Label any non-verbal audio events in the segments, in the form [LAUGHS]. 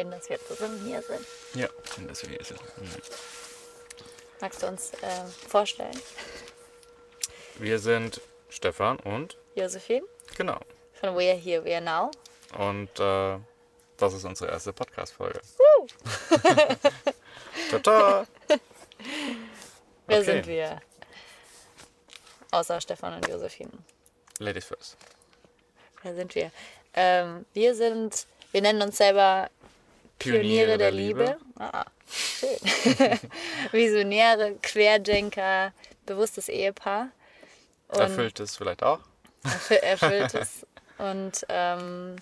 Schön, dass wir zusammen hier sind. Ja, schön, dass wir hier sind. Mhm. Magst du uns äh, vorstellen? Wir sind Stefan und Josephine genau. von We Are Here, We Are Now. Und äh, das ist unsere erste Podcast-Folge. Tata! [LAUGHS] Wer Okay. sind wir? Außer Stefan und Josephine. Ladies first. Wer sind wir? Ähm, wir sind, wir nennen uns selber Pioniere, der, Liebe. Ah, schön. [LAUGHS] Visionäre, Querdenker, bewusstes Ehepaar. Und Erfüllt es vielleicht auch. erfü- [LAUGHS] erfülltes. Und ähm,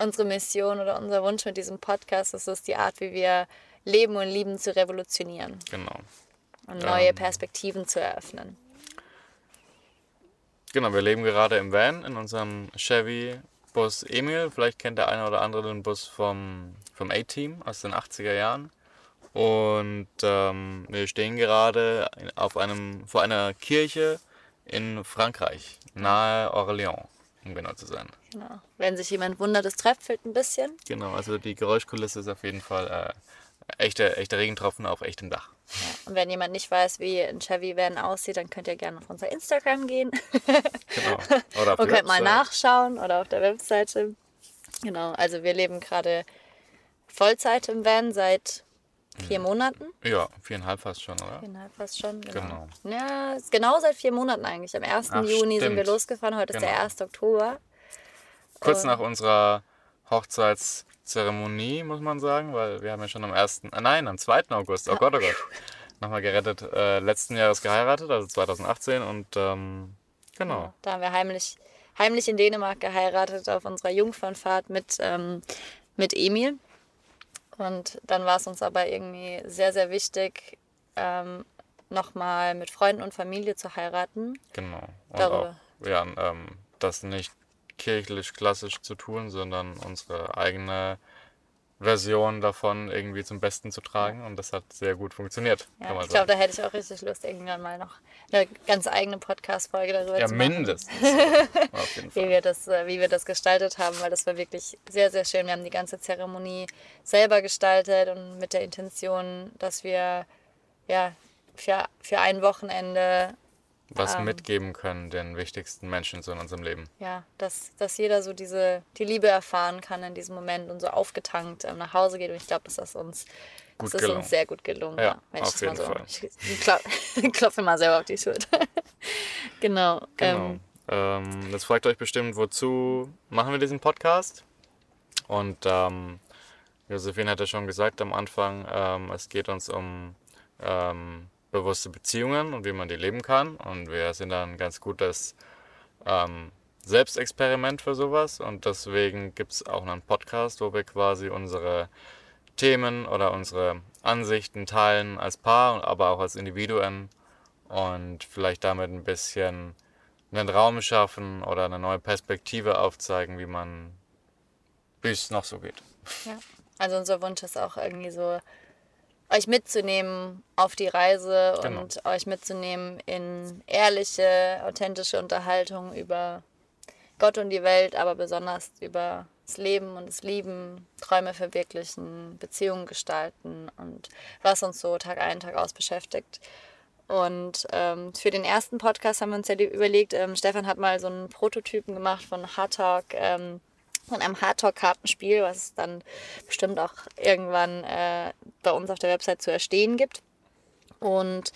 unsere Mission oder unser Wunsch mit diesem Podcast ist es, die Art, wie wir leben und lieben, zu revolutionieren Genau. und neue Ähm. Perspektiven zu eröffnen. Genau, wir leben gerade im Van in unserem Chevy Bus Emil. Vielleicht kennt der eine oder andere den Bus vom, vom A-Team aus den 80er Jahren. Und ähm, wir stehen gerade auf einem, vor einer Kirche in Frankreich, nahe Orléans, um genau zu sein. Genau. Wenn sich jemand wundert, es tröpfelt ein bisschen. Genau, also die Geräuschkulisse ist auf jeden Fall äh, echter echte Regentropfen auf echtem Dach. Ja. Und wenn jemand nicht weiß, wie ein Chevy Van aussieht, dann könnt ihr gerne auf unser Instagram gehen Genau. [LAUGHS] Oder auf und könnt mal Website. nachschauen oder auf der Webseite. Genau, also wir leben gerade Vollzeit im Van seit vier Monaten. Ja, viereinhalb fast schon, oder? Viereinhalb fast schon, genau. Genau. Ja, genau seit vier Monaten eigentlich. Am 1. Ach, Juni sind wir stimmt. losgefahren, heute ist der Genau. 1. Oktober. Kurz Und- nach unserer Hochzeitszeremonie, muss man sagen, weil wir haben ja schon am 1., äh, nein, am 2. August, oh Gott, oh Gott, nochmal gerettet, äh, letzten Jahres geheiratet, also 2018 und ähm, genau. Da haben wir heimlich, heimlich in Dänemark geheiratet auf unserer Jungfernfahrt mit, ähm, mit Emil. Und dann war es uns aber irgendwie sehr, sehr wichtig, ähm, nochmal mit Freunden und Familie zu heiraten. Genau. Und Darüber. auch, ja, ähm, das nicht kirchlich klassisch zu tun, sondern unsere eigene Version davon irgendwie zum Besten zu tragen und das hat sehr gut funktioniert, Ja, ich glaube, da hätte ich auch richtig Lust, irgendwann mal noch eine ganz eigene Podcast-Folge darüber Ja, zu machen. mindestens. Auf jeden [LAUGHS] wie wir das, äh, wie wir das gestaltet haben, weil das war wirklich sehr, sehr schön. Wir haben die ganze Zeremonie selber gestaltet und mit der Intention, dass wir ja für, für ein Wochenende, Was ähm, mitgeben können den wichtigsten Menschen so in unserem Leben. ja, dass, dass jeder so diese, die Liebe erfahren kann in diesem Moment und so aufgetankt ähm, nach Hause geht. Und ich glaube, das ist uns, Gut das ist uns sehr gut gelungen. Ja, auf ich das mal jeden so, Fall. Ich, klau- [LAUGHS] klopfe mal selber auf die Schulter. [LAUGHS] genau. Genau. Ähm, Ähm, jetzt fragt euch bestimmt, wozu machen wir diesen Podcast? Und ähm, Josephine hatte schon gesagt am Anfang, ähm, es geht uns um ähm, bewusste Beziehungen und wie man die leben kann. Und wir sind dann ein ganz gutes ähm, Selbstexperiment für sowas. Und deswegen gibt es auch einen Podcast, wo wir quasi unsere Themen oder unsere Ansichten teilen als Paar, aber auch als Individuen und vielleicht damit ein bisschen einen Raum schaffen oder eine neue Perspektive aufzeigen, wie man, wie es noch so geht. Ja. Also unser Wunsch ist auch irgendwie so, euch mitzunehmen auf die Reise Genau. und euch mitzunehmen in ehrliche, authentische Unterhaltung über Gott und die Welt, aber besonders über das Leben und das Lieben, Träume verwirklichen, Beziehungen gestalten und was uns so Tag ein, Tag aus beschäftigt. Und ähm, für den ersten Podcast haben wir uns ja überlegt, ähm, Stefan hat mal so einen Prototypen gemacht von Hard Talk, ähm, von einem Hard Talk Kartenspiel, was es dann bestimmt auch irgendwann äh, bei uns auf der Website zu erstehen gibt. Und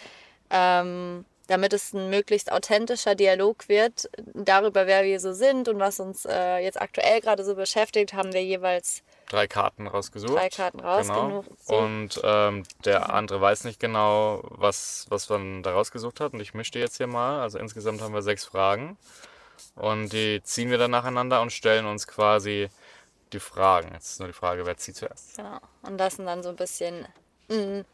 ähm, damit es ein möglichst authentischer Dialog wird, darüber, wer wir so sind und was uns äh, jetzt aktuell gerade so beschäftigt, haben wir jeweils Drei Karten rausgesucht. drei Karten Genau. rausgesucht. Und ähm, der andere weiß nicht genau, was, was man da rausgesucht hat. Und ich mische die jetzt hier mal. Also insgesamt haben wir sechs Fragen. Und die ziehen wir dann nacheinander und stellen uns quasi die Fragen. Jetzt ist nur die Frage, wer zieht zuerst. Genau. Und lassen dann so ein bisschen einen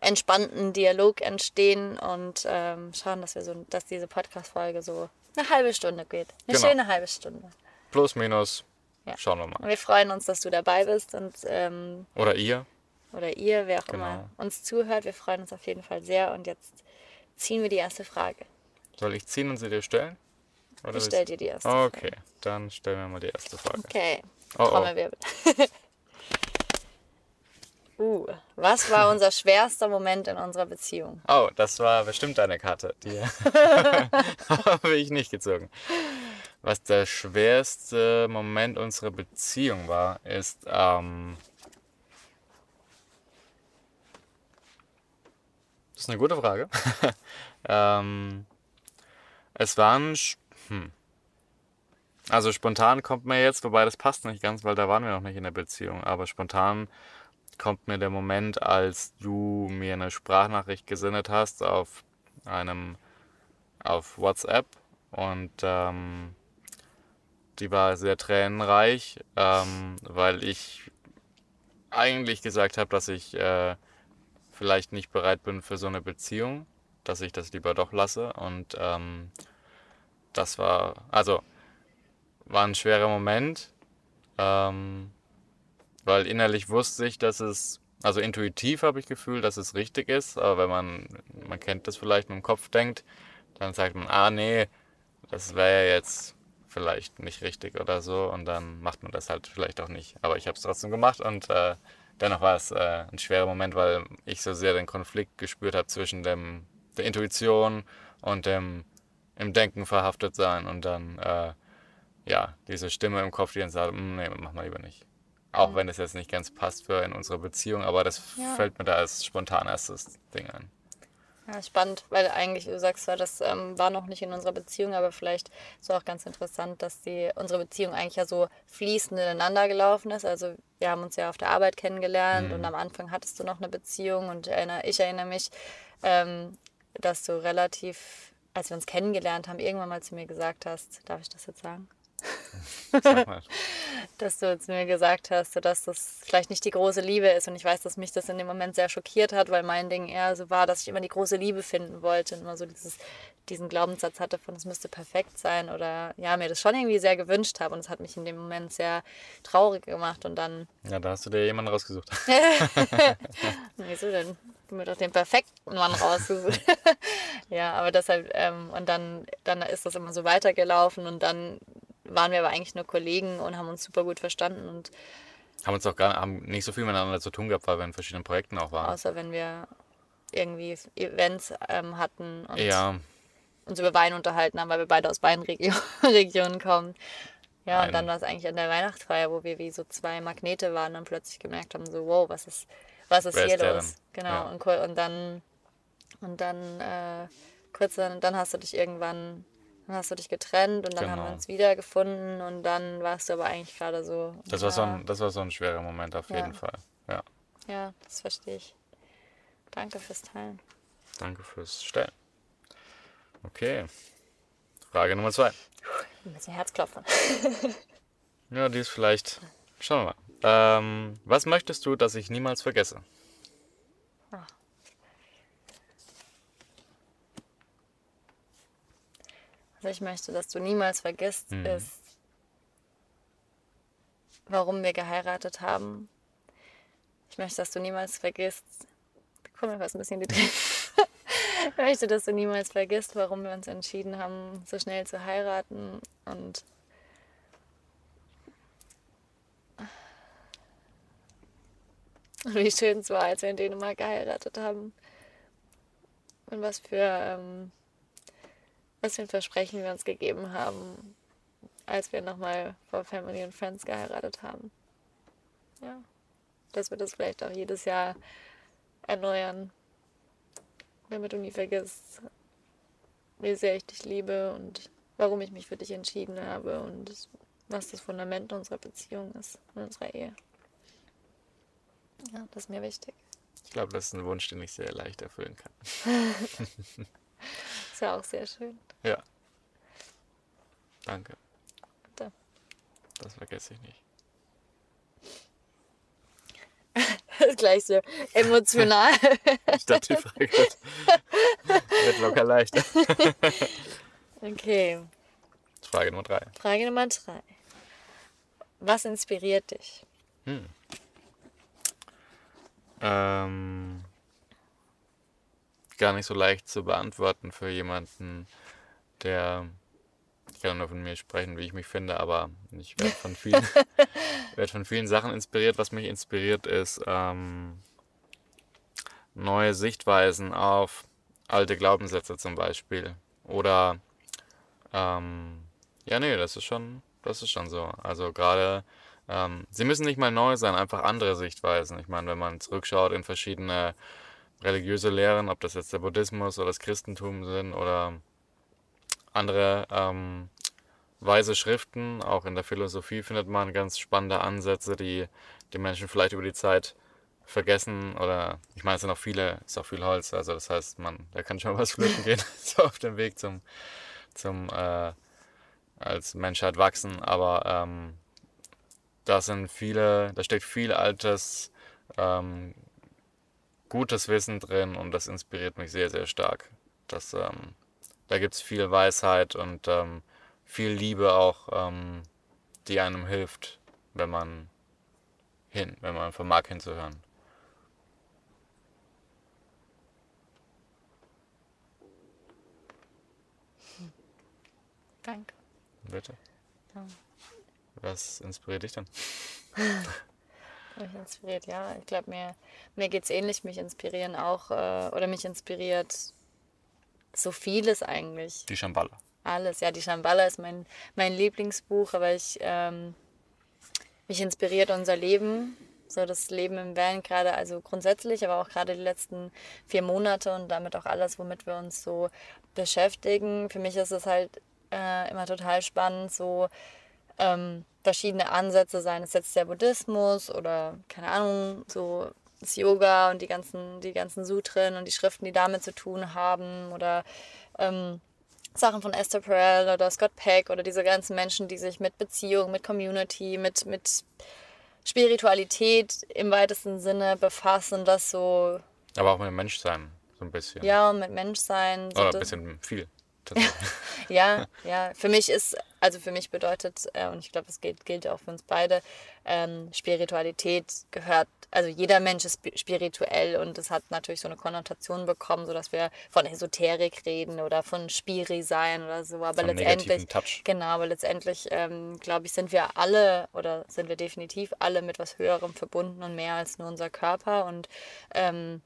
entspannten Dialog entstehen und ähm, schauen, dass wir so, dass diese Podcast-Folge so eine halbe Stunde geht. Eine Genau. schöne halbe Stunde. Plus, minus. Ja. Schauen wir Und mal. wir freuen uns, dass du dabei bist und ähm, Oder ihr. oder ihr, wer auch Genau. immer uns zuhört. Wir freuen uns auf jeden Fall sehr. Und jetzt ziehen wir die erste Frage. Soll ich ziehen und sie dir stellen? Oder Ich stelle dir die erste Okay, dann stellen wir mal die erste Frage. Okay. Oh, oh. Trommelwirbel. [LAUGHS] uh, was war unser schwerster Moment in unserer Beziehung? Oh, das war bestimmt deine Karte. Die [LAUGHS] habe ich nicht gezogen. Was der schwerste Moment unserer Beziehung war, ist, ähm, das ist eine gute Frage. [LAUGHS] ähm, es waren, hm. also spontan kommt mir jetzt, wobei das passt nicht ganz, weil da waren wir noch nicht in der Beziehung, aber spontan kommt mir der Moment, als du mir eine Sprachnachricht gesendet hast auf einem auf WhatsApp und ähm, die war sehr tränenreich, ähm, weil ich eigentlich gesagt habe, dass ich äh, vielleicht nicht bereit bin für so eine Beziehung, dass ich das lieber doch lasse und ähm, das war also war ein schwerer Moment. Ähm, weil innerlich wusste ich, dass es, also intuitiv habe ich Gefühl, dass es richtig ist, aber wenn man, man kennt das vielleicht mit dem Kopf denkt, dann sagt man, ah nee, das wäre ja jetzt vielleicht nicht richtig oder so und dann macht man das halt vielleicht auch nicht. Aber ich habe es trotzdem gemacht und äh, dennoch war es äh, ein schwerer Moment, weil ich so sehr den Konflikt gespürt habe zwischen dem, der Intuition und dem im Denken verhaftet sein und dann äh, ja, diese Stimme im Kopf, die dann sagt, "Mm, nee, mach mal lieber nicht. Auch wenn es jetzt nicht ganz passt für in unsere Beziehung, aber das Ja. fällt mir da als spontan erstes Ding ein. Ja, spannend, weil eigentlich, du sagst zwar, das ähm, war noch nicht in unserer Beziehung, aber vielleicht ist auch ganz interessant, dass die, unsere Beziehung eigentlich ja so fließend ineinander gelaufen ist. Also wir haben uns ja auf der Arbeit kennengelernt und am Anfang hattest du noch eine Beziehung und erinnere, ich erinnere mich, ähm, dass du relativ, als wir uns kennengelernt haben, irgendwann mal zu mir gesagt hast, darf ich das jetzt sagen? [LAUGHS] Sag mal. dass du zu mir gesagt hast, dass das vielleicht nicht die große Liebe ist. Und ich weiß, dass mich das in dem Moment sehr schockiert hat, weil mein Ding eher so war, dass ich immer die große Liebe finden wollte und immer so dieses, diesen Glaubenssatz hatte von, es müsste perfekt sein oder ja, mir das schon irgendwie sehr gewünscht habe. Und es hat mich in dem Moment sehr traurig gemacht. Und dann, Ja, da hast du dir jemanden rausgesucht. [LAUGHS] [LAUGHS] wieso denn? Du mir doch den perfekten Mann rausgesucht. ja, aber deshalb, ähm, und dann, dann ist das immer so weitergelaufen und dann waren wir aber eigentlich nur Kollegen und haben uns super gut verstanden und haben uns auch gar haben nicht so viel miteinander zu tun gehabt, weil wir in verschiedenen Projekten auch waren. Außer wenn wir irgendwie Events ähm, hatten und Ja, uns über Wein unterhalten haben, weil wir beide aus Weinregionen [LAUGHS] kommen. Ja, Ein- und dann war es eigentlich an der Weihnachtsfeier, wo wir wie so zwei Magnete waren und plötzlich gemerkt haben, so, wow, was ist, was ist Wer hier ist los? Genau. Ja. Und, und dann, und dann, äh, kurz dann, dann hast du dich irgendwann, dann hast du dich getrennt und dann haben wir Genau. uns wiedergefunden und dann warst du aber eigentlich gerade so. das war, so ein, das war so ein schwerer Moment auf Ja. jeden Fall. Ja, Ja, das verstehe ich. Danke fürs Teilen. danke fürs Stellen. Okay, Frage Nummer zwei. Ein bisschen Herzklopfen. [LAUGHS] Ja, die ist vielleicht. Schauen wir mal. Ähm, was möchtest du, dass ich niemals vergesse? Was ich möchte, dass du niemals vergisst, Mhm. ist, warum wir geheiratet haben. Ich möchte, dass du niemals vergisst. Komm mir fast ein bisschen die Tränen. Ich möchte, dass du niemals vergisst, warum wir uns entschieden haben, so schnell zu heiraten und wie schön es war, als wir in Dänemark geheiratet haben. Und was für ähm, was für ein Versprechen wir uns gegeben haben, als wir nochmal vor Family and Friends geheiratet haben. Ja, dass wir das vielleicht auch jedes Jahr erneuern, damit du nie vergisst, wie sehr ich dich liebe und warum ich mich für dich entschieden habe und was das Fundament unserer Beziehung ist, unserer Ehe. Ja, das ist mir wichtig. Ich glaube, das ist ein Wunsch, den ich sehr leicht erfüllen kann. [LAUGHS] Ja auch sehr schön. Ja. Danke. Bitte. Das vergesse ich nicht. [LAUGHS] Gleich so emotional. Ich dachte, die Frage wird, wird locker leichter. [LAUGHS] Okay, Frage Nummer drei. Frage Nummer drei. Was inspiriert dich? ähm, gar nicht so leicht zu beantworten für jemanden, der, ich kann nur von mir sprechen, wie ich mich finde, aber ich [LAUGHS] werde von vielen, werd von vielen Sachen inspiriert. Was mich inspiriert ist ähm, neue Sichtweisen auf alte Glaubenssätze zum Beispiel. Oder ähm, ja, nee, das ist schon, das ist schon so. Also gerade ähm, sie müssen nicht mal neu sein, einfach andere Sichtweisen. Ich meine, wenn man zurückschaut in verschiedene religiöse Lehren, ob das jetzt der Buddhismus oder das Christentum sind oder andere ähm, weise Schriften, auch in der Philosophie findet man ganz spannende Ansätze, die die Menschen vielleicht über die Zeit vergessen oder ich meine, es sind auch viele, ist auch viel Holz, also das heißt, man, da kann schon was flöten gehen, [LAUGHS] [LAUGHS] so auf dem Weg zum, zum äh, als Menschheit wachsen, aber ähm, da sind viele, da steckt viel altes, ähm, gutes Wissen drin und das inspiriert mich sehr, sehr stark. Das, ähm, da gibt es viel Weisheit und ähm, viel Liebe auch, ähm, die einem hilft, wenn man hin, wenn man vermag hinzuhören. Danke. Bitte. Ja. Was inspiriert dich denn? [LAUGHS] mich inspiriert, ja. Ich glaube, mir, mir geht es ähnlich. Mich inspirieren auch, äh, oder mich inspiriert so vieles eigentlich. Die Shambhala. Alles, ja. Die Shambhala ist mein, mein Lieblingsbuch, aber ich, ähm, mich inspiriert unser Leben. So das Leben im Van gerade, also grundsätzlich, aber auch gerade die letzten vier Monate und damit auch alles, womit wir uns so beschäftigen. Für mich ist es halt äh, immer total spannend, so ähm, verschiedene Ansätze, seien es jetzt der Buddhismus oder keine Ahnung, so das Yoga und die ganzen, die ganzen Sutren und die Schriften, die damit zu tun haben oder ähm, Sachen von Esther Perel oder Scott Peck oder diese ganzen Menschen, die sich mit Beziehung, mit Community, mit, mit Spiritualität im weitesten Sinne befassen, das so. Aber auch mit Menschsein, so ein bisschen. Ja, und mit Menschsein. So oder ein bisschen viel. [LAUGHS] ja, ja. [LAUGHS] Für mich ist, also für mich bedeutet, äh, und ich glaube, es gilt, gilt auch für uns beide, ähm, Spiritualität gehört, also jeder Mensch ist spirituell und es hat natürlich so eine Konnotation bekommen, sodass wir von Esoterik reden oder von Spiri sein oder so. Aber von letztendlich, genau, aber letztendlich, ähm, glaube ich, sind wir alle oder sind wir definitiv alle mit was Höherem verbunden und mehr als nur unser Körper und ähm,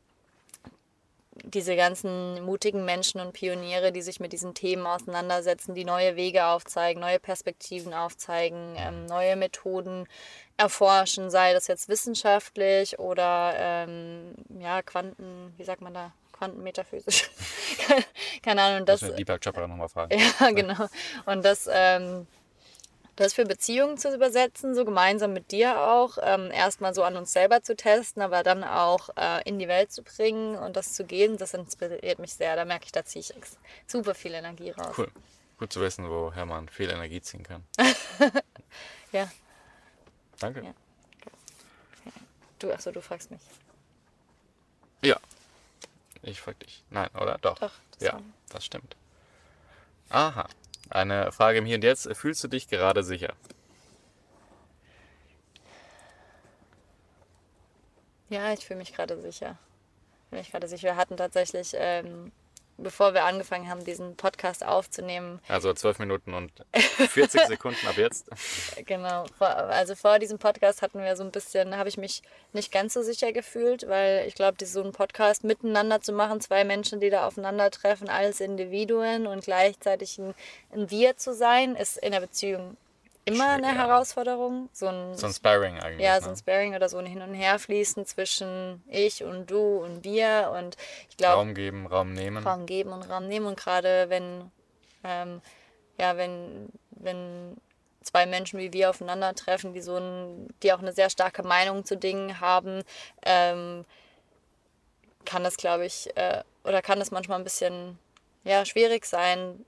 diese ganzen mutigen Menschen und Pioniere, die sich mit diesen Themen auseinandersetzen, die neue Wege aufzeigen, neue Perspektiven aufzeigen, ähm, neue Methoden erforschen, sei das jetzt wissenschaftlich oder ähm, ja, Quanten, wie sagt man da, Quantenmetaphysisch. [LAUGHS] Keine Ahnung. Das, das Deepak Chopra nochmal fragen. Ja, genau. Und das ähm, das für Beziehungen zu übersetzen, so gemeinsam mit dir auch, ähm, erstmal so an uns selber zu testen, aber dann auch äh, in die Welt zu bringen und das zu geben, das inspiriert mich sehr. Da merke ich, da ziehe ich super viel Energie raus. Cool. Gut zu wissen, woher man viel Energie ziehen kann. [LAUGHS] ja. Danke. Ja. Du, achso, du fragst mich. Ja. Ich frag dich. Nein, oder? Doch. Doch. Das ja, das stimmt. Aha. Eine Frage im Hier und Jetzt. Fühlst du dich gerade sicher? Ja, ich fühle mich gerade sicher. Ich fühle mich gerade sicher. Wir hatten tatsächlich ähm, bevor wir angefangen haben, diesen Podcast aufzunehmen. Also zwölf Minuten und 40 [LAUGHS] Sekunden ab jetzt. Genau. Also vor diesem Podcast hatten wir so ein bisschen, habe ich mich nicht ganz so sicher gefühlt, weil ich glaube, so einen Podcast miteinander zu machen, zwei Menschen, die da aufeinandertreffen als Individuen und gleichzeitig ein, ein Wir zu sein, ist in der Beziehung immer eine Herausforderung. So ein, so ein Sparring eigentlich. Ja, so ein ne? Sparring oder so ein Hin- und Herfließen zwischen ich und du und wir. Und ich glaube. Raum geben, Raum nehmen. Raum geben und Raum nehmen. Und gerade wenn, ähm, ja, wenn, wenn zwei Menschen wie wir aufeinandertreffen, die so ein, die auch eine sehr starke Meinung zu Dingen haben, ähm, kann das, glaube ich, äh, oder kann das manchmal ein bisschen ja, schwierig sein,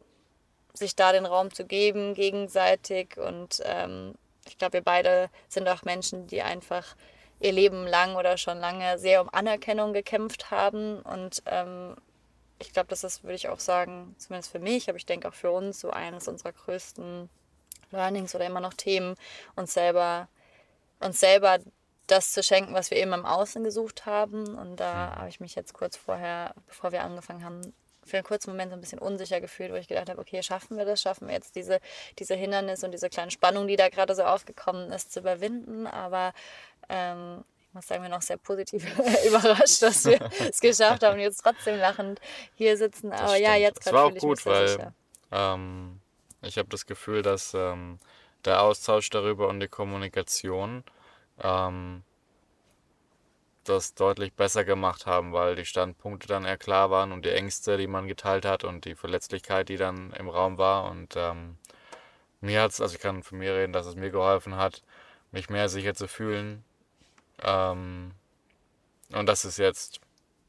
sich da den Raum zu geben, gegenseitig. Und ähm, ich glaube, wir beide sind auch Menschen, die einfach ihr Leben lang oder schon lange sehr um Anerkennung gekämpft haben. Und ähm, ich glaube, das ist, würde ich auch sagen, zumindest für mich, aber ich denke auch für uns, so eines unserer größten Learnings oder immer noch Themen, uns selber, uns selber das zu schenken, was wir eben im Außen gesucht haben. Und da Mhm. habe ich mich jetzt kurz vorher, bevor wir angefangen haben, für einen kurzen Moment so ein bisschen unsicher gefühlt, wo ich gedacht habe, okay, schaffen wir das? Schaffen wir jetzt diese, diese Hindernisse und diese kleine Spannung, die da gerade so aufgekommen ist, zu überwinden? Aber ähm, ich muss sagen, wir noch sehr positiv [LAUGHS] überrascht, dass wir [LAUGHS] es geschafft haben und jetzt trotzdem lachend hier sitzen. Aber ja, jetzt gerade war auch fühle ich gut, mich sehr weil sicher. ähm, ich habe das Gefühl, dass ähm, der Austausch darüber und die Kommunikation ähm, das deutlich besser gemacht haben, weil die Standpunkte dann eher klar waren und die Ängste, die man geteilt hat und die Verletzlichkeit, die dann im Raum war. Und ähm, mir hat's, also ich kann von mir reden, dass es mir geholfen hat, mich mehr sicher zu fühlen. Ähm, und das ist jetzt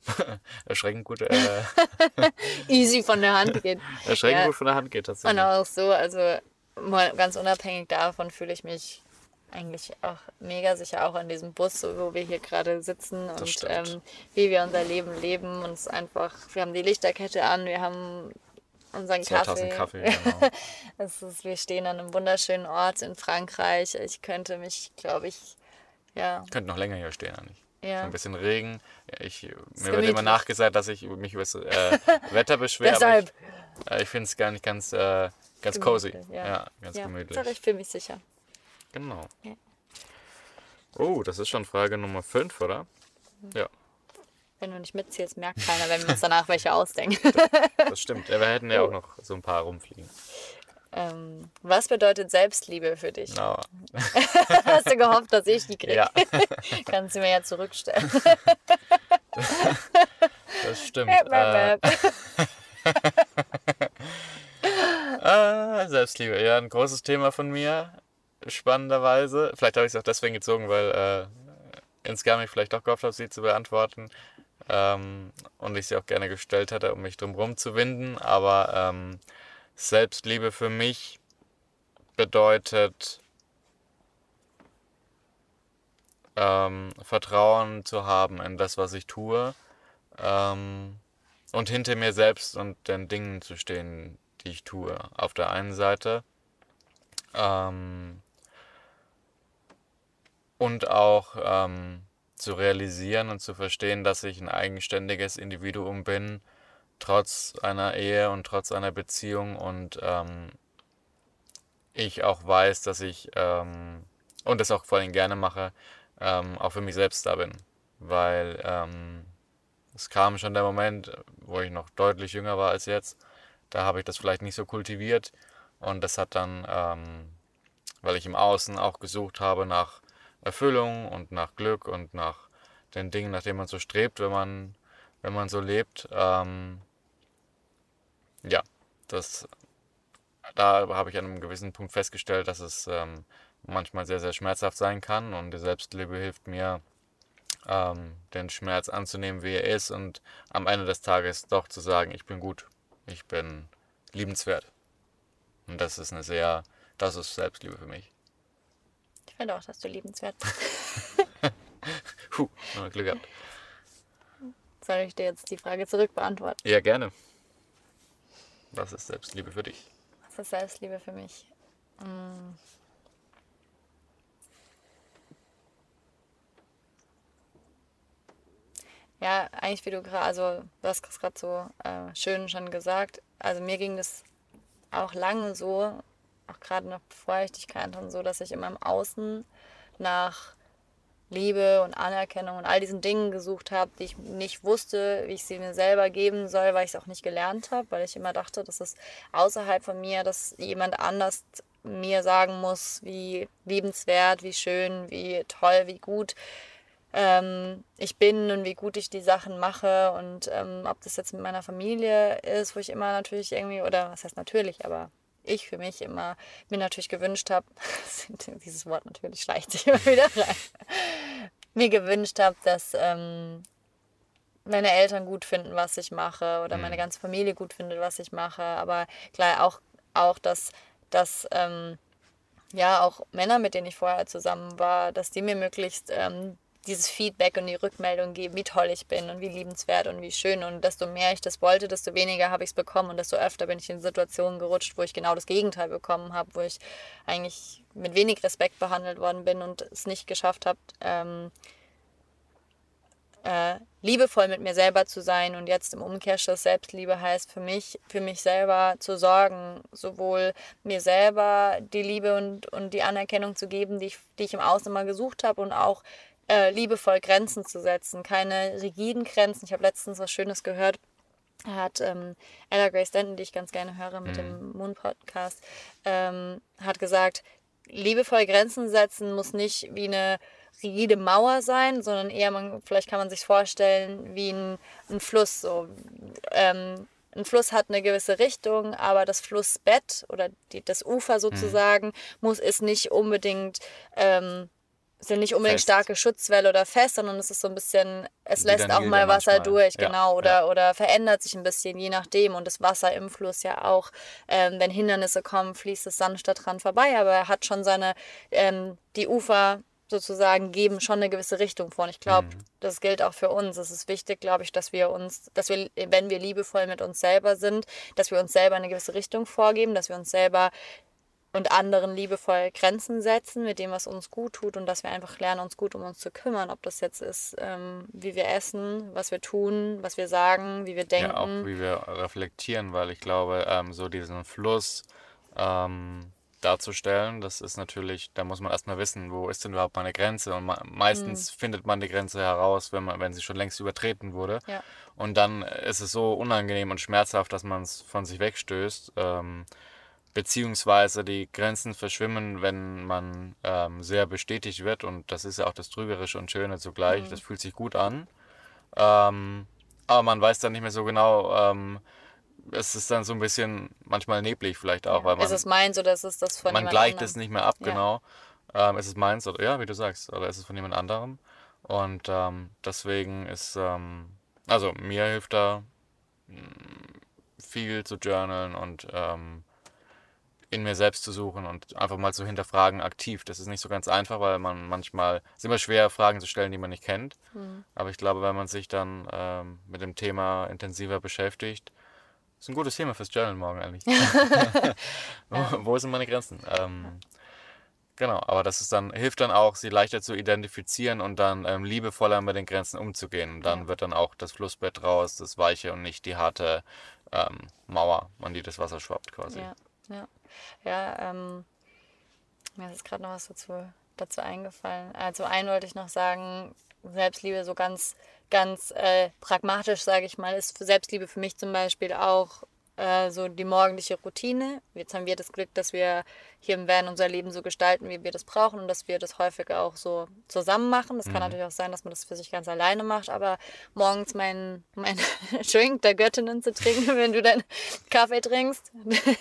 [LAUGHS] erschreckend gut, äh, [LAUGHS] Easy von der Hand geht. [LAUGHS] erschreckend Ja. gut von der Hand geht tatsächlich. Und auch so, also mal ganz unabhängig davon fühle ich mich eigentlich auch mega sicher, auch in diesem Bus, wo wir hier gerade sitzen und stimmt. ähm, wie wir unser Leben leben. Und es einfach, wir haben die Lichterkette an, wir haben unseren 2000 Kaffee. Kaffee, [LAUGHS] genau. Es ist, wir stehen an einem wunderschönen Ort in Frankreich. Ich könnte mich, glaube ich, ja, Könnte noch länger hier stehen eigentlich. ja. Ein bisschen Regen. Ich, mir wird immer nachgesagt, dass ich mich über das äh, Wetter beschwere. Deshalb. ich, äh, ich finde es gar nicht ganz, äh, ganz cozy. Ja, ja. ganz ja. gemütlich. Doch, ich fühle mich sicher. Genau. Ja. Oh, das ist schon Frage Nummer 5, oder? Ja, Wenn du nicht mitzählst, merkt keiner, wenn wir uns danach welche ausdenken. [LAUGHS] das stimmt. Wir hätten ja auch noch so ein paar rumfliegen. ähm, was bedeutet Selbstliebe für dich? Na, [LAUGHS] Hast du gehofft, dass ich die kriege? ja, [LAUGHS] Kannst du mir ja zurückstellen. das stimmt. äh, Ah, Selbstliebe, ja, ein großes Thema von mir, spannenderweise. Vielleicht habe ich es auch deswegen gezogen, weil äh, ich vielleicht auch gehofft habe, sie zu beantworten. Ähm, und ich sie auch gerne gestellt hätte, um mich drum zu winden. Aber ähm, Selbstliebe für mich bedeutet ähm, Vertrauen zu haben in das, was ich tue. Ähm, und hinter mir selbst und den Dingen zu stehen, die ich tue. Auf der einen Seite. Ähm, und auch ähm, zu realisieren und zu verstehen, dass ich ein eigenständiges Individuum bin, trotz einer Ehe und trotz einer Beziehung und ähm, ich auch weiß, dass ich ähm, und das auch vor allem gerne mache, ähm, auch für mich selbst da bin. Weil ähm, es kam schon der Moment, wo ich noch deutlich jünger war als jetzt, da habe ich das vielleicht nicht so kultiviert und das hat dann, ähm, weil ich im Außen auch gesucht habe nach Erfüllung und nach Glück und nach den Dingen, nach denen man so strebt, wenn man, wenn man so lebt, ähm, ja, das, da habe ich an einem gewissen Punkt festgestellt, dass es ähm, manchmal sehr, sehr schmerzhaft sein kann und die Selbstliebe hilft mir, ähm, den Schmerz anzunehmen, wie er ist und am Ende des Tages doch zu sagen, ich bin gut, ich bin liebenswert. Und das ist eine sehr, das ist Selbstliebe für mich. Ich finde auch, dass du liebenswert. [LAUGHS] Puh, Glück gehabt. Soll ich dir jetzt die Frage zurück beantworten? Ja, gerne. Was ist Selbstliebe für dich? Was ist Selbstliebe für mich? Mm. Ja, eigentlich wie du gerade, also du hast gerade so äh, schön schon gesagt. Also mir ging das auch lange so, auch gerade noch kannte und so, dass ich immer im Außen nach Liebe und Anerkennung und all diesen Dingen gesucht habe, die ich nicht wusste, wie ich sie mir selber geben soll, weil ich es auch nicht gelernt habe, weil ich immer dachte, das ist außerhalb von mir, dass jemand anders mir sagen muss, wie liebenswert, wie schön, wie toll, wie gut ähm, ich bin und wie gut ich die Sachen mache und ähm, ob das jetzt mit meiner Familie ist, wo ich immer natürlich irgendwie, oder was heißt natürlich, aber ich für mich immer mir natürlich gewünscht habe, [LAUGHS] dieses Wort natürlich schleicht sich immer wieder rein, mir gewünscht habe, dass ähm, meine Eltern gut finden, was ich mache oder meine ganze Familie gut findet, was ich mache, aber klar auch, auch dass, dass ähm, ja auch Männer, mit denen ich vorher zusammen war, dass die mir möglichst ähm, dieses Feedback und die Rückmeldung geben, wie toll ich bin und wie liebenswert und wie schön. Und desto mehr ich das wollte, desto weniger habe ich es bekommen und desto öfter bin ich in Situationen gerutscht, wo ich genau das Gegenteil bekommen habe, wo ich eigentlich mit wenig Respekt behandelt worden bin und es nicht geschafft habe, ähm, äh, liebevoll mit mir selber zu sein und jetzt im Umkehrschluss Selbstliebe heißt für mich, für mich selber zu sorgen, sowohl mir selber die Liebe und, und die Anerkennung zu geben, die ich, die ich im Außen immer gesucht habe und auch äh, liebevoll Grenzen zu setzen, keine rigiden Grenzen. Ich habe letztens was Schönes gehört, hat ähm, Ella Grace Denton, die ich ganz gerne höre mit mhm. dem Moon Podcast, ähm, hat gesagt, liebevoll Grenzen setzen muss nicht wie eine rigide Mauer sein, sondern eher, man, vielleicht kann man sich vorstellen, wie ein, ein Fluss. So. Ähm, ein Fluss hat eine gewisse Richtung, aber das Flussbett oder die, das Ufer mhm. sozusagen mhm. muss ist nicht unbedingt ähm, sind nicht unbedingt fest. starke Schutzwelle oder fest, sondern es ist so ein bisschen, es Wie lässt auch mal Wasser manchmal. durch, ja, genau, oder, ja. oder verändert sich ein bisschen, je nachdem. Und das Wasser im Fluss ja auch, ähm, wenn Hindernisse kommen, fließt es sanfter dran vorbei, aber er hat schon seine, ähm, die Ufer sozusagen geben schon eine gewisse Richtung vor. Und ich glaube, mhm. das gilt auch für uns. Es ist wichtig, glaube ich, dass wir uns, dass wir, wenn wir liebevoll mit uns selber sind, dass wir uns selber eine gewisse Richtung vorgeben, dass wir uns selber und anderen liebevoll Grenzen setzen mit dem, was uns gut tut und dass wir einfach lernen, uns gut um uns zu kümmern. Ob das jetzt ist, ähm, wie wir essen, was wir tun, was wir sagen, wie wir denken. Ja, auch wie wir reflektieren, weil ich glaube, ähm, so diesen Fluss ähm, darzustellen, das ist natürlich, da muss man erstmal wissen, wo ist denn überhaupt meine Grenze und meistens mhm. findet man die Grenze heraus, wenn, man, wenn sie schon längst übertreten wurde. Ja. Und dann ist es so unangenehm und schmerzhaft, dass man es von sich wegstößt. Beziehungsweise die Grenzen verschwimmen, wenn man ähm, sehr bestätigt wird und das ist ja auch das Trügerische und Schöne zugleich. Mhm. Das fühlt sich gut an, ähm, aber man weiß dann nicht mehr so genau. Ähm, es ist dann so ein bisschen manchmal neblig vielleicht auch, ja. weil man ist es meins oder ist es das von man gleicht anderem? es nicht mehr ab, ja. genau. Ähm, ist es meins oder ja, wie du sagst, oder ist es von jemand anderem? Und ähm, deswegen ist ähm, also mir hilft da mm, viel zu journalen und ähm, in mir selbst zu suchen und einfach mal zu hinterfragen aktiv. Das ist nicht so ganz einfach, weil man manchmal, es ist immer schwer, Fragen zu stellen, die man nicht kennt. Mhm. Aber ich glaube, wenn man sich dann ähm, mit dem Thema intensiver beschäftigt, ist ein gutes Thema fürs Journal morgen eigentlich. [LAUGHS] [LAUGHS] wo, wo, sind meine Grenzen? Ähm, genau, aber das ist dann, hilft dann auch, sie leichter zu identifizieren und dann ähm, liebevoller mit den Grenzen umzugehen. Und dann ja. wird dann auch das Flussbett raus, das weiche und nicht die harte ähm, Mauer, an die das Wasser schwappt quasi. Ja, ja. Ja, ähm, mir ist gerade noch was dazu, dazu eingefallen. Also einen wollte ich noch sagen, Selbstliebe so ganz, ganz äh, pragmatisch, sage ich mal, ist Selbstliebe für mich zum Beispiel auch äh, so die morgendliche Routine. Jetzt haben wir das Glück, dass wir hier im Van unser Leben so gestalten, wie wir das brauchen und dass wir das häufig auch so zusammen machen. Das mhm. kann natürlich auch sein, dass man das für sich ganz alleine macht, aber morgens meinen mein [LAUGHS] Drink der Göttinnen zu trinken, [LAUGHS] wenn du deinen Kaffee trinkst,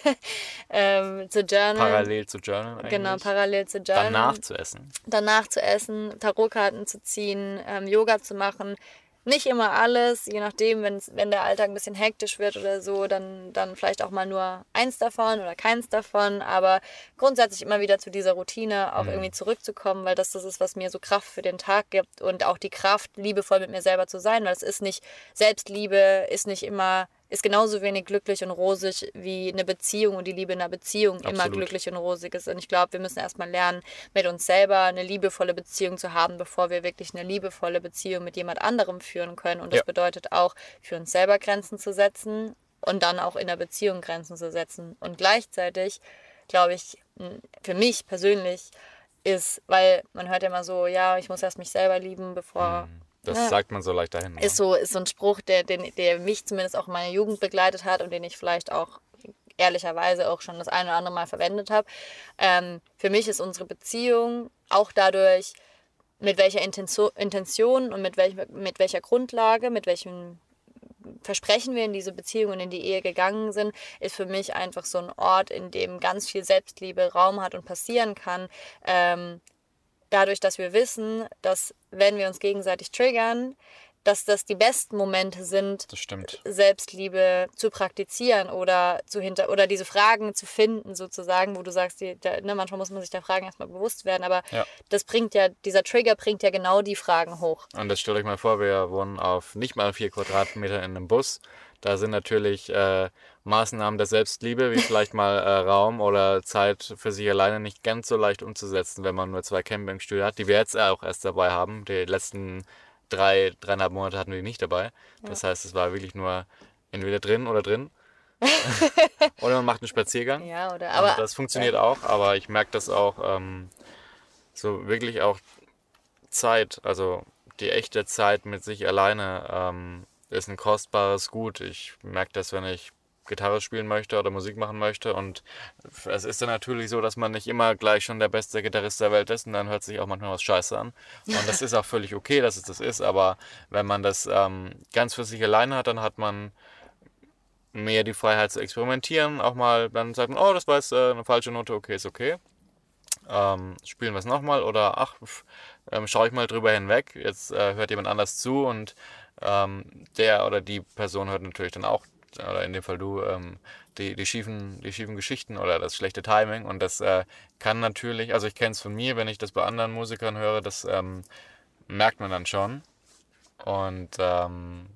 [LAUGHS] ähm, zu journalen. Parallel zu journalen eigentlich. Genau, parallel zu journalen. Danach zu essen. Danach zu essen, Tarotkarten zu ziehen, ähm, Yoga zu machen nicht immer alles, je nachdem, wenn der Alltag ein bisschen hektisch wird oder so, dann, dann vielleicht auch mal nur eins davon oder keins davon, aber grundsätzlich immer wieder zu dieser Routine auch mhm. irgendwie zurückzukommen, weil das das ist, was mir so Kraft für den Tag gibt und auch die Kraft, liebevoll mit mir selber zu sein, weil es ist nicht, Selbstliebe ist nicht immer ist genauso wenig glücklich und rosig wie eine Beziehung und die Liebe in einer Beziehung Absolut. immer glücklich und rosig ist. Und ich glaube, wir müssen erstmal lernen, mit uns selber eine liebevolle Beziehung zu haben, bevor wir wirklich eine liebevolle Beziehung mit jemand anderem führen können. Und das ja. bedeutet auch, für uns selber Grenzen zu setzen und dann auch in der Beziehung Grenzen zu setzen. Und gleichzeitig, glaube ich, für mich persönlich ist, weil man hört ja immer so, ja, ich muss erst mich selber lieben, bevor mhm das ja. sagt man so leicht dahin. Ist so, ist so ein Spruch, der, den, der mich zumindest auch in meiner Jugend begleitet hat und den ich vielleicht auch ehrlicherweise auch schon das eine oder andere Mal verwendet habe. Ähm, für mich ist unsere Beziehung auch dadurch, mit welcher Intention und mit, welch, mit welcher Grundlage, mit welchem Versprechen wir in diese Beziehung und in die Ehe gegangen sind, ist für mich einfach so ein Ort, in dem ganz viel Selbstliebe Raum hat und passieren kann. Ähm, dadurch, dass wir wissen, dass wenn wir uns gegenseitig triggern, dass das die besten Momente sind. Selbstliebe zu praktizieren oder zu hinter oder diese Fragen zu finden sozusagen, wo du sagst, die, da, ne, manchmal muss man sich der Fragen erstmal bewusst werden, aber Ja. das bringt ja, dieser Trigger bringt ja genau die Fragen hoch. Und das stellt euch mal vor, wir wohnen auf nicht mal vier Quadratmeter in einem Bus. Da sind natürlich äh, Maßnahmen der Selbstliebe, wie vielleicht mal äh, Raum oder Zeit für sich alleine nicht ganz so leicht umzusetzen, wenn man nur zwei Campingstühle hat, die wir jetzt auch erst dabei haben. Die letzten drei, dreieinhalb Monate hatten wir nicht dabei. Das heißt, es war wirklich nur entweder drin oder drin. [LAUGHS] oder man macht einen Spaziergang. Ja, oder Aber aber das funktioniert auch, aber ich merke das auch ähm, so wirklich auch Zeit, also die echte Zeit mit sich alleine ähm, ist ein kostbares Gut. Ich merke das, wenn ich Gitarre spielen möchte oder Musik machen möchte. Und es ist dann natürlich so, dass man nicht immer gleich schon der beste Gitarrist der Welt ist und dann hört sich auch manchmal was scheiße an. Und das ist auch völlig okay, dass es das ist, aber wenn man das ähm, ganz für sich alleine hat, dann hat man mehr die Freiheit zu experimentieren, auch mal dann sagt man, oh, das war jetzt äh, eine falsche Note, okay, ist okay. Ähm, spielen wir es nochmal oder ach, ähm, schaue ich mal drüber hinweg, jetzt äh, hört jemand anders zu und ähm, der oder die Person hört natürlich dann auch, oder in dem Fall du, ähm, die, die, schiefen, die schiefen Geschichten oder das schlechte Timing. Und das äh, kann natürlich, also ich kenne es von mir, wenn ich das bei anderen Musikern höre, das ähm, merkt man dann schon. Und ähm,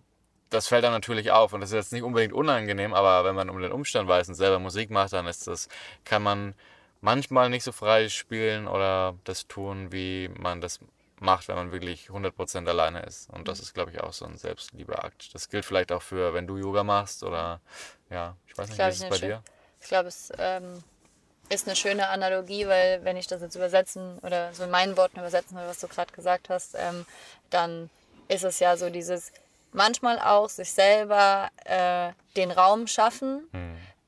das fällt dann natürlich auf. Und das ist jetzt nicht unbedingt unangenehm, aber wenn man um den Umstand weiß und selber Musik macht, dann ist das, kann man manchmal nicht so frei spielen oder das tun, wie man das macht, wenn man wirklich 100% alleine ist. Und das ist, glaube ich, auch so ein Selbstliebeakt. Das gilt vielleicht auch für, wenn du Yoga machst oder, ja, ich weiß nicht, wie ist es bei dir? Ich glaube, es ähm, ist eine schöne Analogie, weil wenn ich das jetzt übersetzen oder so in meinen Worten übersetzen will, was du gerade gesagt hast, ähm, dann ist es ja so dieses manchmal auch sich selber äh, den Raum schaffen,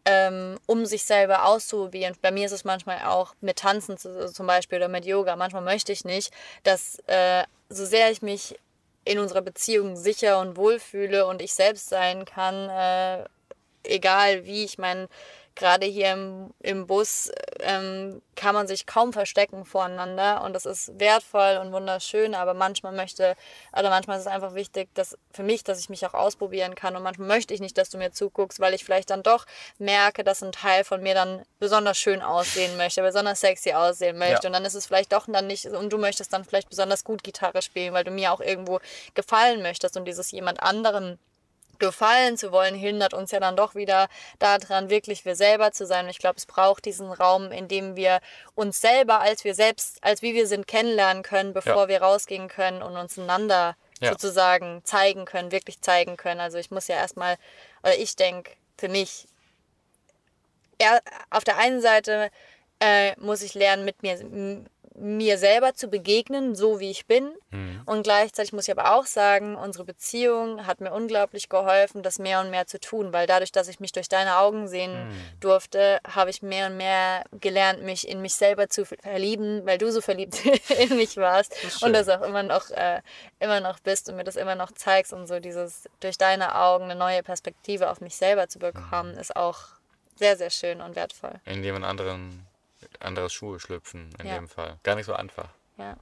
ähm, um sich selber auszuprobieren. Bei mir ist es manchmal auch mit Tanzen zu, zum Beispiel oder mit Yoga. Manchmal möchte ich nicht, dass äh, so sehr ich mich in unserer Beziehung sicher und wohlfühle und ich selbst sein kann, äh, egal wie. Ich meine, gerade hier im, im Bus ähm, kann man sich kaum verstecken voreinander und das ist wertvoll und wunderschön, aber manchmal möchte, oder manchmal ist es einfach wichtig, dass für mich, dass ich mich auch ausprobieren kann und manchmal möchte ich nicht, dass du mir zuguckst, weil ich vielleicht dann doch merke, dass ein Teil von mir dann besonders schön aussehen möchte, besonders sexy aussehen möchte Ja. und dann ist es vielleicht doch dann nicht, und du möchtest dann vielleicht besonders gut Gitarre spielen, weil du mir auch irgendwo gefallen möchtest und dieses jemand anderen gefallen zu wollen, hindert uns ja dann doch wieder daran, wirklich wir selber zu sein. Und ich glaube, es braucht diesen Raum, in dem wir uns selber als wir selbst, als wie wir sind, kennenlernen können, bevor Ja. wir rausgehen können und uns einander Ja. sozusagen zeigen können, wirklich zeigen können. Also ich muss ja erstmal, oder ich denke für mich, er, auf der einen Seite äh, muss ich lernen, mit mir, mir selber zu begegnen, so wie ich bin. Und gleichzeitig muss ich aber auch sagen, unsere Beziehung hat mir unglaublich geholfen, das mehr und mehr zu tun, weil dadurch, dass ich mich durch deine Augen sehen durfte, habe ich mehr und mehr gelernt, mich in mich selber zu verlieben, weil du so verliebt [LAUGHS] in mich warst und das auch immer noch, äh, immer noch bist und mir das immer noch zeigst und so dieses durch deine Augen eine neue Perspektive auf mich selber zu bekommen, ist auch sehr, sehr schön und wertvoll. In jemand anderen, anderes Schuhe schlüpfen, in Ja. dem Fall. Gar nicht so einfach. Ja.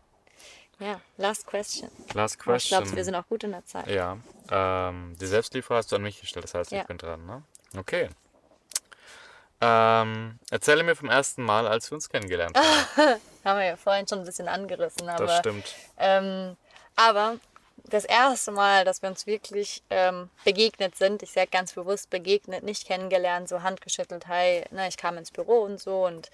Ja, last question. Last Aber Ich question. glaube, wir sind auch gut in der Zeit. Ja, ähm, die Selbstlieferung hast du an mich gestellt, das heißt, Ja. ich bin dran, ne? Okay. Ähm, erzähle mir vom ersten Mal, als wir uns kennengelernt haben. [LAUGHS] Haben wir ja vorhin schon ein bisschen angerissen, aber Das stimmt. Ähm, aber das erste Mal, dass wir uns wirklich ähm, begegnet sind, ich sage ganz bewusst begegnet, nicht kennengelernt, so handgeschüttelt, hi, ne, ich kam ins Büro und so, und,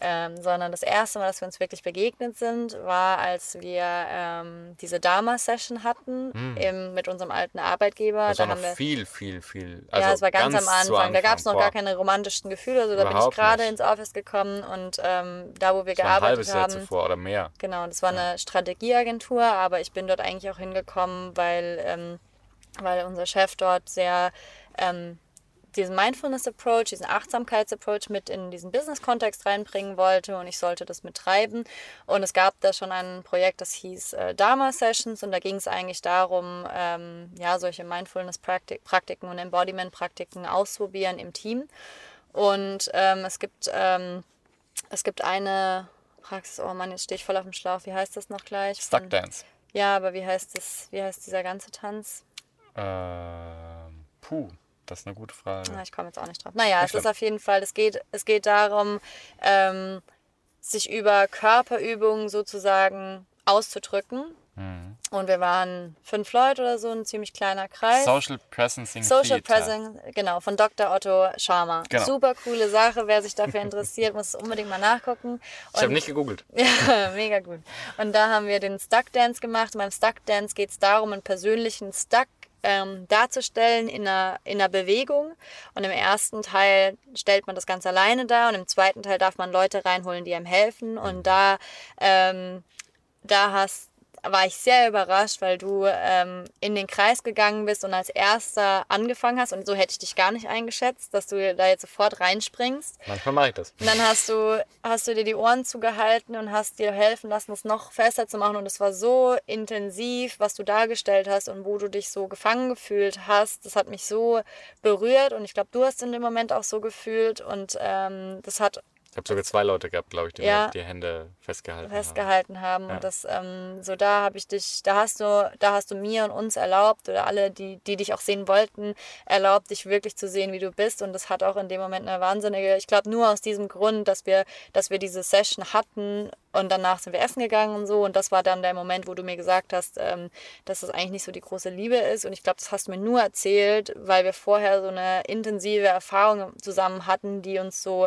ähm, sondern das erste Mal, dass wir uns wirklich begegnet sind, war, als wir ähm, diese Dama-Session hatten im, mit unserem alten Arbeitgeber. Hm. Das da war haben wir, viel, viel, viel. Also ja, es war ganz, am zu Anfang. Da gab es noch gar Boah. keine romantischen Gefühle. Also da bin ich Überhaupt gerade ins Office gekommen und ähm, da, wo wir Das war ein halbes gearbeitet Jahr haben. zuvor oder mehr. Genau, das war eine Strategieagentur, aber ich bin dort eigentlich auch hingekommen, weil, ähm, weil unser Chef dort sehr ähm, diesen Mindfulness-Approach, diesen Achtsamkeits-Approach mit in diesen Business-Kontext reinbringen wollte und ich sollte das mittreiben. Und es gab da schon ein Projekt, das hieß äh, Dharma Sessions und da ging es eigentlich darum, ähm, ja, solche Mindfulness-Praktiken und Embodiment-Praktiken auszuprobieren im Team. Und ähm, es gibt ähm, es gibt eine Praxis, oh Mann, jetzt stehe ich voll auf dem Schlauch. Wie heißt das noch gleich? Stuck Dance. Ja, aber wie heißt das, wie heißt dieser ganze Tanz? Ähm, puh, das ist eine gute Frage. Na, ich komme jetzt auch nicht drauf. Naja, es schlimm. ist auf jeden Fall, es geht, es geht darum, ähm, sich über Körperübungen sozusagen auszudrücken. Mhm. Und wir waren fünf Leute oder so, ein ziemlich kleiner Kreis. Social Presencing Social. Presence, genau, von Dr. Otto Scharmer. Genau. Super coole Sache. Wer sich dafür interessiert, muss es unbedingt mal nachgucken. Ich habe Und- nicht gegoogelt. [LAUGHS] ja, mega gut. Und da haben wir den Stuck Dance gemacht. Und beim Stuck Dance geht es darum, einen persönlichen Stuck ähm, darzustellen in einer, in einer Bewegung. Und im ersten Teil stellt man das ganz alleine dar und im zweiten Teil darf man Leute reinholen, die einem helfen. Und da, ähm, da hast war ich sehr überrascht, weil du ähm, in den Kreis gegangen bist und als erster angefangen hast. Und so hätte ich dich gar nicht eingeschätzt, dass du da jetzt sofort reinspringst. Manchmal mache ich das. Und dann hast du, hast du dir die Ohren zugehalten und hast dir helfen lassen, es noch fester zu machen. Und es war so intensiv, was du dargestellt hast und wo du dich so gefangen gefühlt hast. Das hat mich so berührt und ich glaube, du hast in dem Moment auch so gefühlt. Und ähm, das hat Ich habe sogar zwei Leute gehabt, glaube ich, die Ja. mir die Hände festgehalten haben. festgehalten haben. Ja. Und das, ähm, so da habe ich dich, da hast du, da hast du mir und uns erlaubt oder alle, die, die dich auch sehen wollten, erlaubt, dich wirklich zu sehen, wie du bist. Und das hat auch in dem Moment eine wahnsinnige, ich glaube nur aus diesem Grund, dass wir, dass wir diese Session hatten und danach sind wir essen gegangen und so. Und das war dann der Moment, wo du mir gesagt hast, ähm, dass das eigentlich nicht so die große Liebe ist. Und ich glaube, das hast du mir nur erzählt, weil wir vorher so eine intensive Erfahrung zusammen hatten, die uns so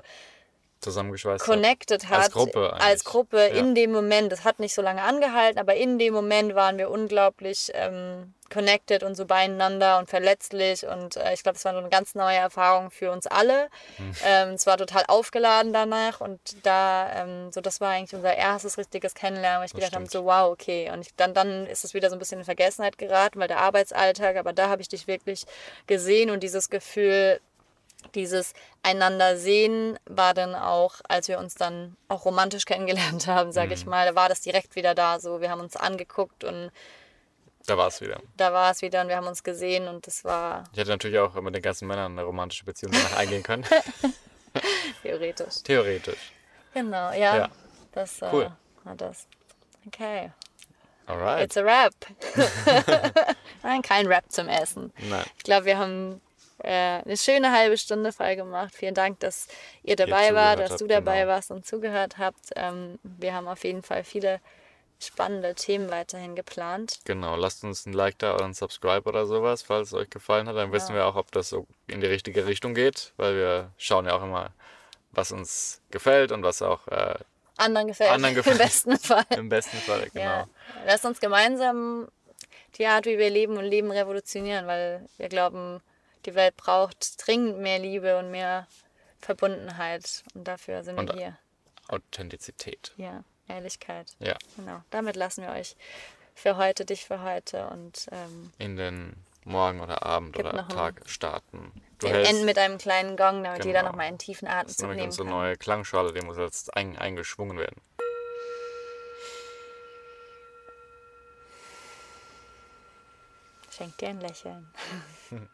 Zusammengeschweißt. connected hat Als Gruppe eigentlich. als Gruppe Ja. in dem Moment. Das hat nicht so lange angehalten, aber in dem Moment waren wir unglaublich ähm, connected und so beieinander und verletzlich und äh, ich glaube, es war so eine ganz neue Erfahrung für uns alle. Hm. Ähm, es war total aufgeladen danach und da, ähm, so das war eigentlich unser erstes richtiges Kennenlernen, wo ich gedacht habe, so wow, okay. Und ich, dann, dann ist es wieder so ein bisschen in Vergessenheit geraten, weil der Arbeitsalltag, aber da habe ich dich wirklich gesehen und dieses Gefühl, dieses einander sehen war dann auch, als wir uns dann auch romantisch [LAUGHS] kennengelernt haben, sage Mhm. ich mal, da war das direkt wieder da. So, wir haben uns angeguckt und Da war es wieder. da war es wieder und wir haben uns gesehen und das war Ich hätte natürlich auch mit den ganzen Männern eine romantische Beziehung [LAUGHS] danach eingehen können. [LAUGHS] theoretisch. Theoretisch. Genau, ja. Ja. Das äh, Cool. war das. Okay. Alright. It's a Rap. Nein, kein Rap zum Essen. Nein. Ich glaube, wir haben äh, eine schöne halbe Stunde voll gemacht. Vielen Dank, dass ihr dabei wart, zugehört dass du dabei genau. warst und zugehört habt. Ähm, wir haben auf jeden Fall viele spannende Themen weiterhin geplant. Genau, lasst uns ein Like da oder ein Subscribe oder sowas, falls es euch gefallen hat. Dann wissen wir auch, ob das so in die richtige Richtung geht, weil wir schauen ja auch immer, was uns gefällt und was auch äh, Anderen gefällt Anderen [LAUGHS] im gefällt. besten Fall. im besten Fall, genau. Ja. Lasst uns gemeinsam die Art, wie wir leben und leben, revolutionieren, weil wir glauben, die Welt braucht dringend mehr Liebe und mehr Verbundenheit. Und dafür sind Und- wir hier. Authentizität. Ja, Ehrlichkeit. Ja, Genau. Damit lassen wir euch für heute, dich für heute und ähm, in den Morgen oder Abend oder Tag starten. Du wir enden mit einem kleinen Gong, damit jeder Genau. nochmal einen tiefen das ist Atemzug nämlich nehmen unsere kann. neue Klangschale, die muss jetzt ein, eingeschwungen werden. Schenk dir ein Lächeln. [LAUGHS]